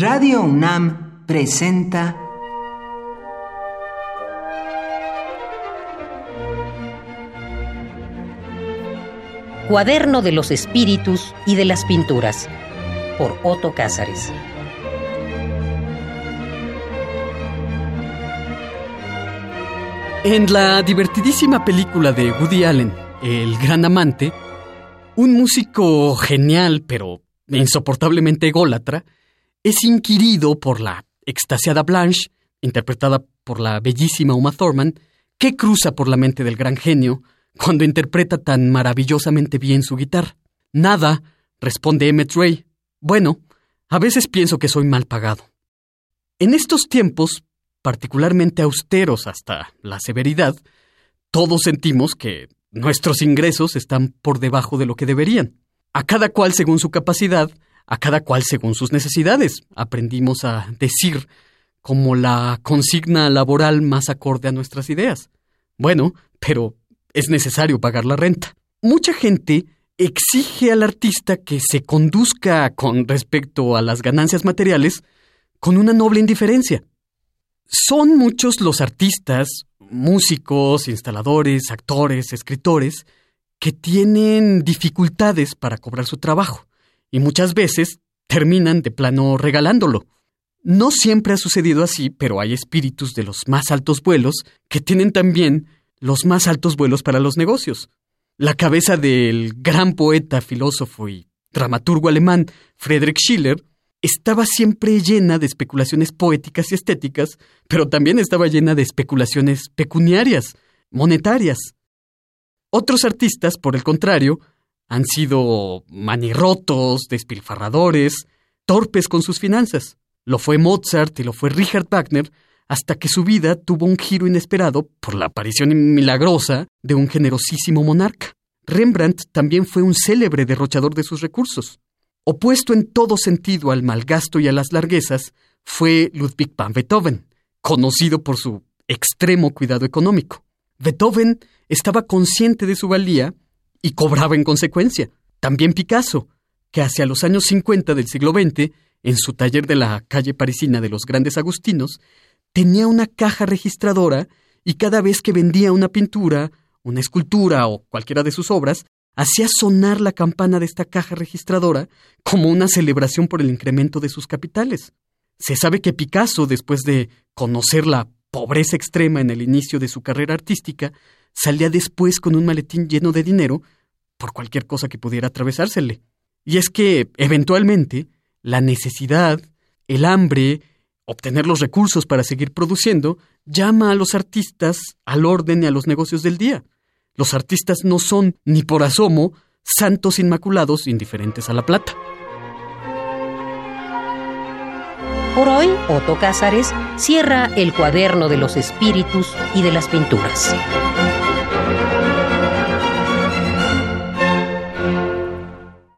Radio UNAM presenta Cuaderno de los Espíritus y de las Pinturas por Otto Cázares. En la divertidísima película de Woody Allen, El Gran Amante, un músico genial pero insoportablemente ególatra es inquirido por la extasiada Blanche, interpretada por la bellísima Uma Thurman, que cruza por la mente del gran genio cuando interpreta tan maravillosamente bien su guitarra. Nada, responde Emmett Ray. Bueno, a veces pienso que soy mal pagado. En estos tiempos, particularmente austeros hasta la severidad, todos sentimos que nuestros ingresos están por debajo de lo que deberían. A cada cual según su capacidad, a cada cual según sus necesidades. Aprendimos a decir como la consigna laboral más acorde a nuestras ideas. Bueno, pero es necesario pagar la renta. Mucha gente exige al artista que se conduzca con respecto a las ganancias materiales con una noble indiferencia. Son muchos los artistas, músicos, instaladores, actores, escritores, que tienen dificultades para cobrar su trabajo y muchas veces terminan de plano regalándolo. No siempre ha sucedido así, pero hay espíritus de los más altos vuelos que tienen también los más altos vuelos para los negocios. La cabeza del gran poeta, filósofo y dramaturgo alemán Friedrich Schiller estaba siempre llena de especulaciones poéticas y estéticas, pero también estaba llena de especulaciones pecuniarias, monetarias. Otros artistas, por el contrario, han sido manirrotos, despilfarradores, torpes con sus finanzas. Lo fue Mozart y lo fue Richard Wagner, hasta que su vida tuvo un giro inesperado por la aparición milagrosa de un generosísimo monarca. Rembrandt también fue un célebre derrochador de sus recursos. Opuesto en todo sentido al malgasto y a las larguezas, fue Ludwig van Beethoven, conocido por su extremo cuidado económico. Beethoven estaba consciente de su valía y cobraba en consecuencia. También Picasso, que hacia los años 50 del siglo XX, en su taller de la calle parisina de los Grandes Agustinos, tenía una caja registradora y cada vez que vendía una pintura, una escultura o cualquiera de sus obras, hacía sonar la campana de esta caja registradora como una celebración por el incremento de sus capitales. Se sabe que Picasso, después de conocer la pobreza extrema en el inicio de su carrera artística, salía después con un maletín lleno de dinero por cualquier cosa que pudiera atravesársele. Y es que, eventualmente, la necesidad, el hambre, obtener los recursos para seguir produciendo, llama a los artistas al orden y a los negocios del día. Los artistas no son, ni por asomo, santos inmaculados indiferentes a la plata. Por hoy, Otto Cázares cierra el cuaderno de los espíritus y de las pinturas.